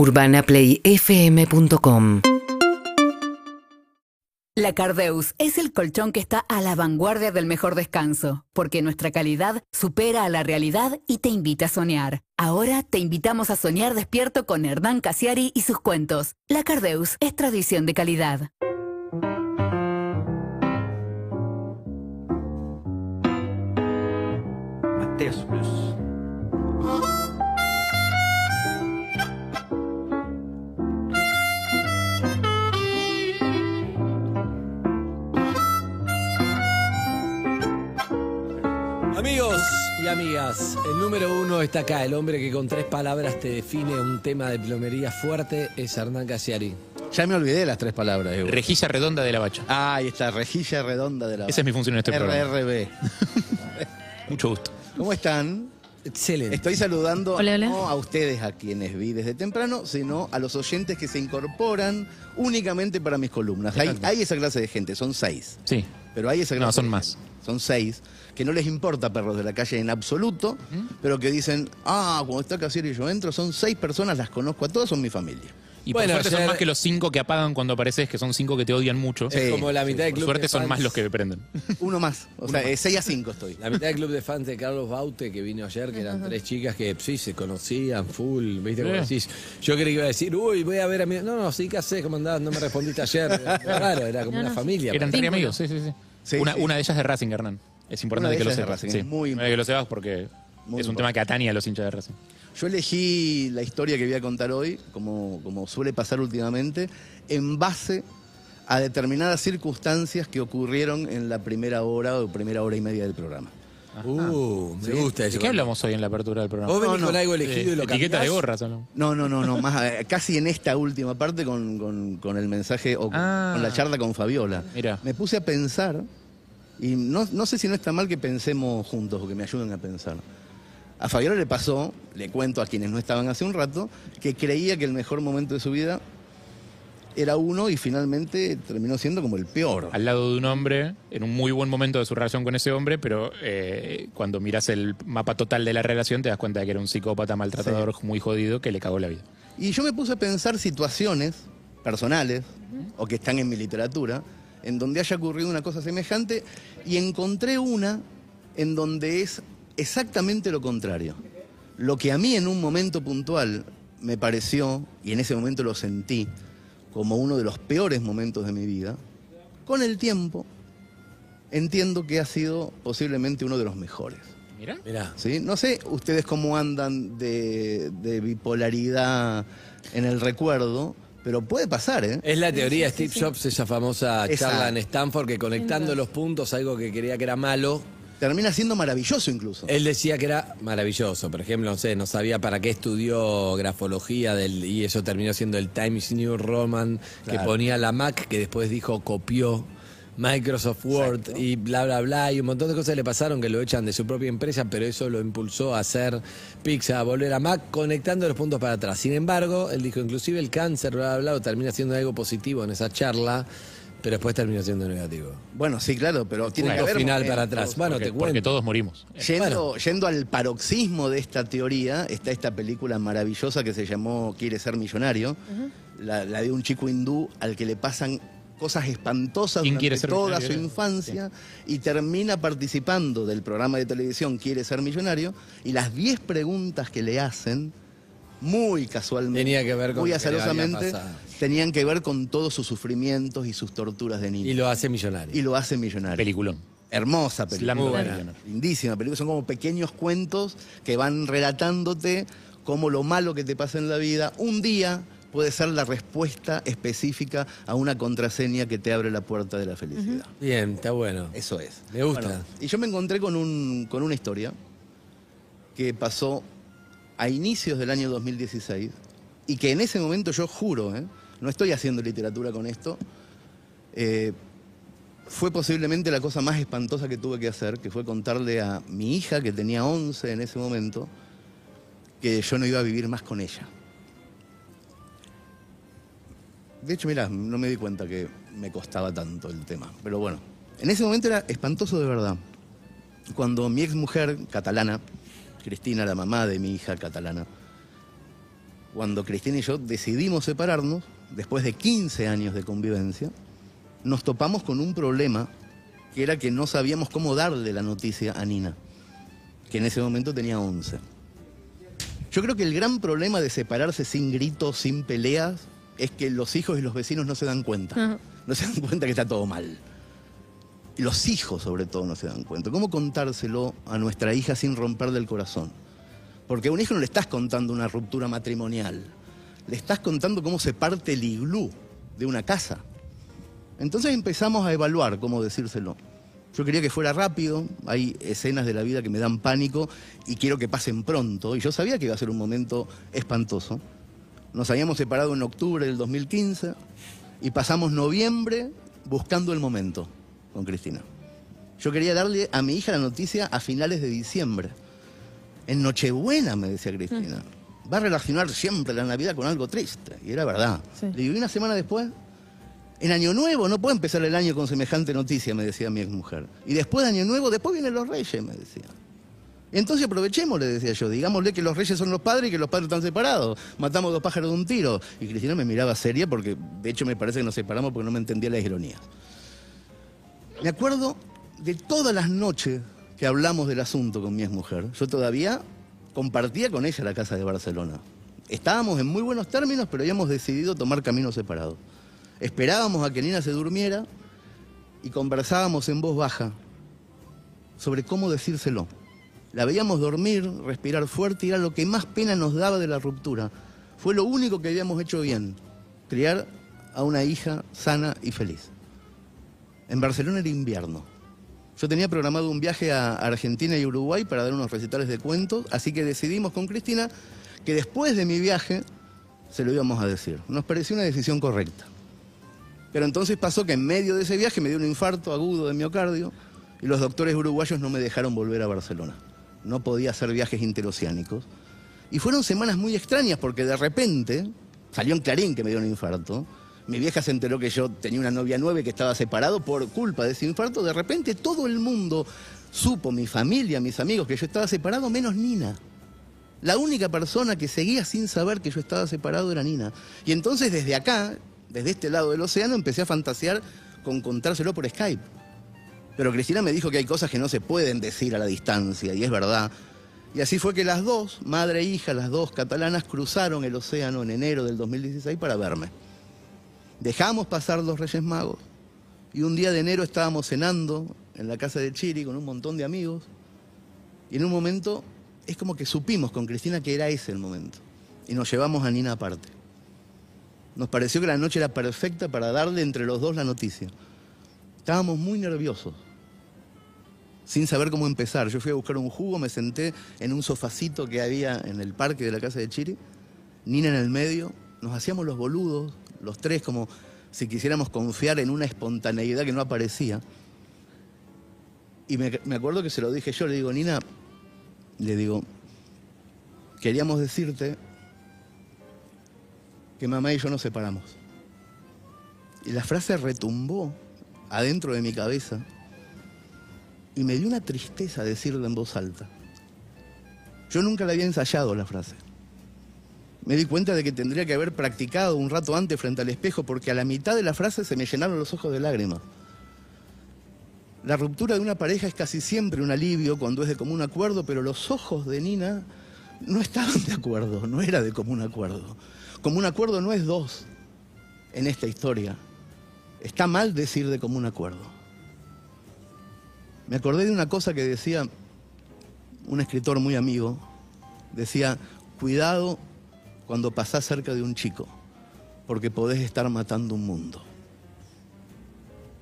UrbanaPlayFM.com La Cardeus es el colchón que está a la vanguardia del mejor descanso, porque nuestra calidad supera a la realidad y te invita a soñar. Ahora te invitamos a soñar despierto con Hernán Casiari y sus cuentos. La Cardeus es tradición de calidad. Mateos Plus. El número uno está acá. El hombre que con tres palabras te define un tema de plomería fuerte es Hernán Casiari. Ya me olvidé las tres palabras. Evo. Rejilla redonda de la bacha. Ah, ahí está, rejilla redonda de la Esa es mi función en este programa. RRB. Mucho gusto. ¿Cómo están? Excelente. Estoy saludando Hola, hola. no a ustedes a quienes vi desde temprano, sino a los oyentes que se incorporan únicamente para mis columnas. Hay, hay esa clase de gente, son seis. Sí. Pero hay esa clase No, son más. Son seis, que no les importa perros de la calle en absoluto, pero que dicen, ah, cuando está Casiero y yo entro, son seis personas, las conozco a todas, son mi familia. Y Bueno, por suerte ayer- son más que los cinco que apagan cuando apareces, que son cinco que te odian mucho. Es como la mitad del Por club suerte de son fans- más los que me prenden. Uno más, o sea, eh, seis a cinco estoy. La mitad del club de fans de Carlos Baute que vino ayer, que eran tres chicas que sí se conocían full, ¿viste? Como Sí. decís, yo creí que iba a decir, uy, voy a ver a mi. No, no, sí, ¿qué haces? ¿Cómo andás? No me respondiste ayer. Claro, era como No, una no. familia. Eran tres amigos, sí, sí, sí. Sí, una, sí. una de ellas de Racing, Hernán. Es Una importante de que lo sepas. Racing, sí. es muy que lo sepas porque Muy es un tema que atañe a los hinchas de Racing. Yo elegí la historia que voy a contar hoy, como, como suele pasar últimamente, en base a determinadas circunstancias que ocurrieron en la primera hora o primera hora y media del programa. Uh, me gusta ¿De eso. qué hablamos hoy en la apertura del programa? Vos venís No, con no. algo elegido y lo Etiqueta de cambiás? gorras. hablamos. No, no, no, no, más eh, casi en esta última parte con, con- con el mensaje o con- Ah. con la charla con Fabiola. Mirá. Me puse a pensar, y no, no sé si no está mal que pensemos juntos o que me ayuden a pensar. A Fabiola le pasó, le cuento a quienes no estaban hace un rato, que creía que el mejor momento de su vida era uno y finalmente terminó siendo como el peor. Al lado de un hombre, en un muy buen momento de su relación con ese hombre, pero eh, cuando miras el mapa total de la relación te das cuenta de que era un psicópata maltratador muy jodido que le cagó la vida. Y yo me puse a pensar situaciones personales o que están en mi literatura en donde haya ocurrido una cosa semejante y encontré una en donde es exactamente lo contrario. Lo que a mí en un momento puntual me pareció, y en ese momento lo sentí, como uno de los peores momentos de mi vida, con el tiempo entiendo que ha sido posiblemente uno de los mejores. Mira. Mirá. ¿sí? No sé ustedes cómo andan de, de bipolaridad en el recuerdo, pero puede pasar, ¿eh? Es la teoría de Steve Jobs, esa famosa charla en Stanford, que conectando los puntos, algo que creía que era malo, Termina siendo maravilloso incluso. Él decía que era maravilloso. Por ejemplo, no sé, no sabía para qué estudió grafología del, y eso terminó siendo el Times New Roman que ponía la Mac, que después dijo copió Microsoft Word Exacto. y bla, bla, bla. Y un montón de cosas le pasaron que lo echan de su propia empresa, pero eso lo impulsó a hacer Pizza, a volver a Mac, conectando los puntos para atrás. Sin embargo, él dijo, inclusive el cáncer, bla, bla, bla, termina siendo algo positivo en esa charla, pero después terminó siendo negativo. Bueno, sí, claro, pero tiene que haber final para momentos. atrás. Bueno, porque, te cuento. porque todos morimos. Yendo, yendo al paroxismo de esta teoría, está esta película maravillosa que se llamó Quiere ser millonario, la, la de un chico hindú al que le pasan cosas espantosas ¿Quién durante quiere ser toda millonario? su infancia y termina participando del programa de televisión Quiere ser millonario y las 10 preguntas que le hacen, muy casualmente, Tenía que ver con muy azarosamente. Tenían que ver con todos sus sufrimientos y sus torturas de niño. Y lo hace millonario. Y lo hace millonario. Peliculón. Hermosa película. Muy buena. Lindísima película. Son como pequeños cuentos que van relatándote cómo lo malo que te pasa en la vida un día puede ser la respuesta específica a una contraseña que te abre la puerta de la felicidad. Bien, está bueno. Eso es. Me gusta. Bueno, y yo me encontré con, un, con una historia que pasó a inicios del año 2016 y que en ese momento yo juro, ¿eh? No estoy haciendo literatura con esto, eh, fue posiblemente la cosa más espantosa que tuve que hacer, que fue contarle a mi hija, que tenía 11 en ese momento, que yo no iba a vivir más con ella. De hecho, mira, no me di cuenta que me costaba tanto el tema. Pero bueno, en ese momento era espantoso de verdad. Cuando mi ex mujer catalana, Cristina, la mamá de mi hija catalana, cuando Cristina y yo decidimos separarnos, después de 15 años de convivencia, nos topamos con un problema que era que no sabíamos cómo darle la noticia a Nina, que en ese momento tenía 11. Yo creo que el gran problema de separarse sin gritos, sin peleas, es que los hijos y los vecinos no se dan cuenta. No se dan cuenta que está todo mal. Y los hijos, sobre todo, no se dan cuenta. ¿Cómo contárselo a nuestra hija sin romperle el corazón? Porque a un hijo no le estás contando una ruptura matrimonial. Le estás contando cómo se parte el iglú de una casa. Entonces empezamos a evaluar cómo decírselo. Yo quería que fuera rápido, hay escenas de la vida que me dan pánico y quiero que pasen pronto. Y yo sabía que iba a ser un momento espantoso. Nos habíamos separado en octubre del 2015 y pasamos noviembre buscando el momento con Cristina. Yo quería darle a mi hija la noticia a finales de diciembre. En Nochebuena, me decía Cristina. Va a relacionar siempre la Navidad con algo triste. Y era verdad. Sí. Le digo, "¿Y una semana después, en Año Nuevo, no puede empezar el año con semejante noticia, me decía mi exmujer. Y después de Año Nuevo, después vienen los reyes, me decía. Entonces aprovechemos, le decía yo, digámosle que los reyes son los padres y que los padres están separados. Matamos dos pájaros de un tiro. Y Cristina me miraba seria porque, de hecho, me parece que nos separamos porque no me entendía las ironías. Me acuerdo de todas las noches que hablamos del asunto con mi exmujer. Yo todavía compartía con ella la casa de Barcelona. Estábamos en muy buenos términos, pero habíamos decidido tomar caminos separados. Esperábamos a que Nina se durmiera y conversábamos en voz baja sobre cómo decírselo. La veíamos dormir, respirar fuerte y era lo que más pena nos daba de la ruptura. Fue lo único que habíamos hecho bien, criar a una hija sana y feliz. En Barcelona era invierno. Yo tenía programado un viaje a Argentina y Uruguay para dar unos recitales de cuentos, así que decidimos con Cristina que después de mi viaje se lo íbamos a decir. Nos pareció una decisión correcta. Pero entonces pasó que en medio de ese viaje me dio un infarto agudo de miocardio y los doctores uruguayos no me dejaron volver a Barcelona. No podía hacer viajes interoceánicos. Y fueron semanas muy extrañas porque de repente salió en Clarín que me dio un infarto. Mi vieja se enteró que yo tenía una novia nueva y que estaba separado por culpa de ese infarto. De repente todo el mundo supo, mi familia, mis amigos, que yo estaba separado, menos Nina. La única persona que seguía sin saber que yo estaba separado era Nina. Y entonces desde acá, desde este lado del océano, empecé a fantasear con contárselo por Skype. Pero Cristina me dijo que hay cosas que no se pueden decir a la distancia, y es verdad. Y así fue que las dos, madre e hija, las dos catalanas, cruzaron el océano en enero del 2016 para verme. Dejamos pasar los Reyes Magos y un día de enero estábamos cenando en la casa de Chiri con un montón de amigos y en un momento es como que supimos con Cristina que era ese el momento y nos llevamos a Nina aparte. Nos pareció que la noche era perfecta para darle entre los dos la noticia. Estábamos muy nerviosos, sin saber cómo empezar. Yo fui a buscar un jugo, me senté en un sofacito que había en el parque de la casa de Chiri, Nina en el medio, nos hacíamos los boludos, los tres, como si quisiéramos confiar en una espontaneidad que no aparecía. Y me, acuerdo que se lo dije yo, le digo, Nina, le digo, queríamos decirte que mamá y yo nos separamos. Y la frase retumbó adentro de mi cabeza y me dio una tristeza decirla en voz alta. Yo nunca la había ensayado la frase. Me di cuenta de que tendría que haber practicado un rato antes frente al espejo porque a la mitad de la frase se me llenaron los ojos de lágrimas. La ruptura de una pareja es casi siempre un alivio cuando es de común acuerdo, pero los ojos de Nina no estaban de acuerdo, no era de común acuerdo. Común acuerdo no es dos en esta historia. Está mal decir de común acuerdo. Me acordé de una cosa que decía un escritor muy amigo. Decía, cuidado cuando pasás cerca de un chico, porque podés estar matando un mundo.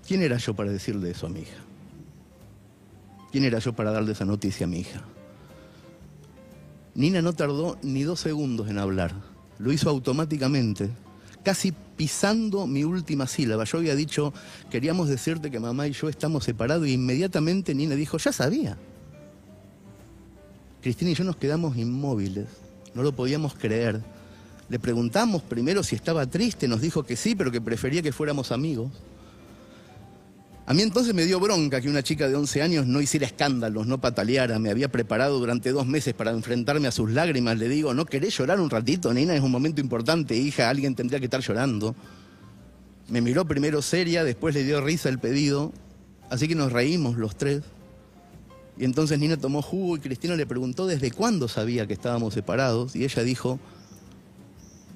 ¿Quién era yo para decirle eso a mi hija? ¿Quién era yo para darle esa noticia a mi hija? Nina no tardó ni dos segundos en hablar. Lo hizo automáticamente, casi pisando mi última sílaba. Yo había dicho, queríamos decirte que mamá y yo estamos separados y inmediatamente Nina dijo, ya sabía. Cristina y yo nos quedamos inmóviles, no lo podíamos creer. Le preguntamos primero si estaba triste, nos dijo que sí, pero que prefería que fuéramos amigos. A mí entonces me dio bronca que una chica de 11 años no hiciera escándalos, no pataleara. Me había preparado durante dos meses para enfrentarme a sus lágrimas. Le digo, ¿no querés llorar un ratito, Nina? Es un momento importante, hija. Alguien tendría que estar llorando. Me miró primero seria, después le dio risa el pedido. Así que nos reímos los tres. Y entonces Nina tomó jugo y Cristina le preguntó desde cuándo sabía que estábamos separados. Y ella dijo,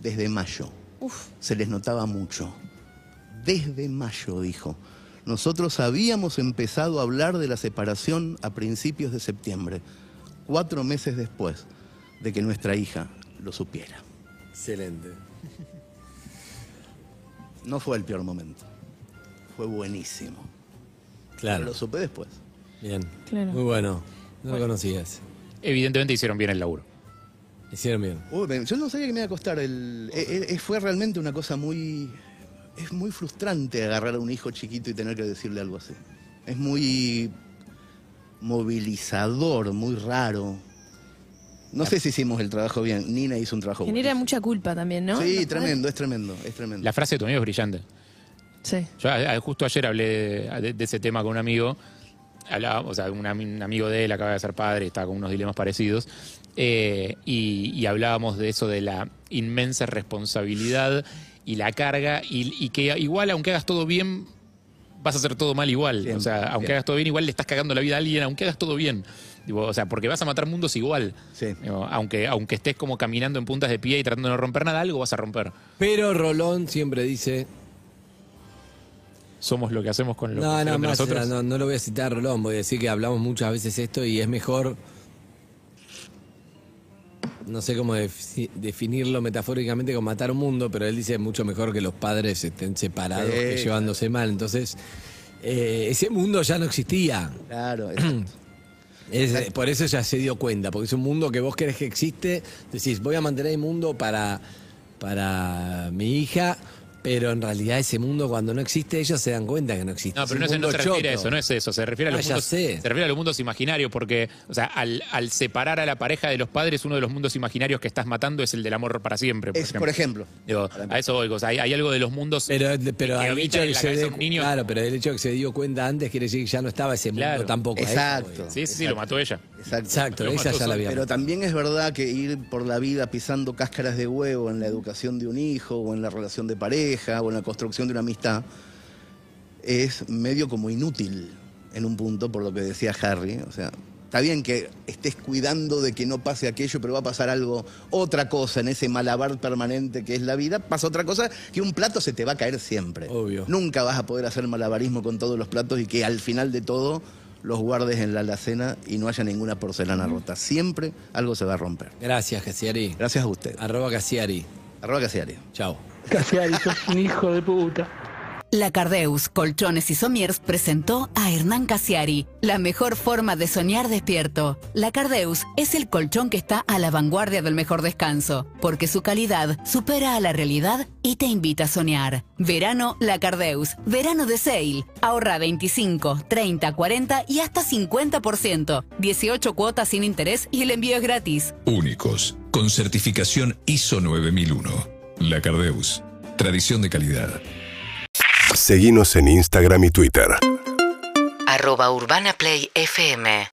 desde mayo. Se les notaba mucho. Desde mayo, dijo. Nosotros habíamos empezado a hablar de la separación a principios de septiembre, cuatro meses después de que nuestra hija lo supiera. Excelente. No fue el peor momento, fue buenísimo. Pero Claro. lo supe después. Bien. Claro. Muy bueno. No lo conocías. Evidentemente hicieron bien el laburo. Hicieron bien. Uy, yo no sabía que me iba a costar. El, eh, eh, fue realmente una cosa muy... Es muy frustrante agarrar a un hijo chiquito y tener que decirle algo así. Es muy movilizador, muy raro. No sé si hicimos el trabajo bien. Nina hizo un trabajo Genera buenísimo. mucha culpa también, ¿no? Sí, tremendo, es tremendo, es tremendo. La frase de tu amigo es brillante. Sí. Yo a- a- justo ayer hablé de, de- de ese tema con un amigo. Hablaba, o sea, un, ami- un amigo de él acaba de ser padre, está con unos dilemas parecidos. eh, y, y hablábamos de eso de la inmensa responsabilidad y la carga. Y, y que igual, aunque hagas todo bien, vas a hacer todo mal igual. O sea, aunque hagas todo bien, igual le estás cagando la vida a alguien, aunque hagas todo bien. Digo, o sea, porque vas a matar mundos igual. Sí. Digo, aunque, aunque estés como caminando en puntas de pie y tratando de no romper nada, algo vas a romper. Pero Rolón siempre dice. Somos lo que hacemos con lo No, que no, más, nosotros. no, no lo voy a citar Rolón, voy a decir que hablamos muchas veces esto y es mejor. No sé cómo defi- definirlo metafóricamente con matar un mundo, pero él dice mucho mejor que los padres estén separados Sí, que llevándose mal. Entonces, eh, ese mundo ya no existía. Claro, exacto. Es- por eso ya se dio cuenta, porque es un mundo que vos querés que existe. Decís, voy a mantener el mundo para, para mi hija, pero en realidad ese mundo cuando no existe, ellos se dan cuenta que no existe. No, pero no, se- no mundo se refiere a eso, no es eso. Se refiere a Ah, los, mundos, se refiere a los mundos imaginarios, porque, o sea, al, al separar a la pareja de los padres, uno de los mundos imaginarios que estás matando es el del amor para siempre. Por Es, por ejemplo. Digo, a eso voy, o sea, hay, hay algo de los mundos. Pero, pero que que la se de dio, un niño. claro, pero el hecho de que se dio cuenta antes quiere decir que ya no estaba ese mundo Claro. tampoco. eso Exacto. sí, sí, lo mató ella. Exacto. Ya la había. Pero también es verdad que ir por la vida pisando cáscaras de huevo en la educación de un hijo o en la relación de pareja o en la construcción de una amistad es medio como inútil en un punto, por lo que decía Harry. O sea, está bien que estés cuidando de que no pase aquello, pero va a pasar algo, otra cosa en ese malabar permanente que es la vida. Pasa otra cosa que un plato se te va a caer siempre. Obvio. Nunca vas a poder hacer malabarismo con todos los platos y que al final de todo los guardes en la alacena y no haya ninguna porcelana rota. Siempre algo se va a romper. Gracias, Casiari. Gracias a usted. Arroba Casiari. Arroba Casiari. Chao. Casiari, sos un hijo de puta. La Cardeus Colchones y Somiers presentó a Hernán Casiari, la mejor forma de soñar despierto. La Cardeus es el colchón que está a la vanguardia del mejor descanso, porque su calidad supera a la realidad y te invita a soñar. Verano La Cardeus, verano de sale. Ahorra 25, 30, 40 y hasta 50%. 18 cuotas sin interés y el envío es gratis. Únicos, con certificación ISO 9001. La Cardeus. Tradición de calidad. Seguimos en Instagram y Twitter. arroba urbanaplayfm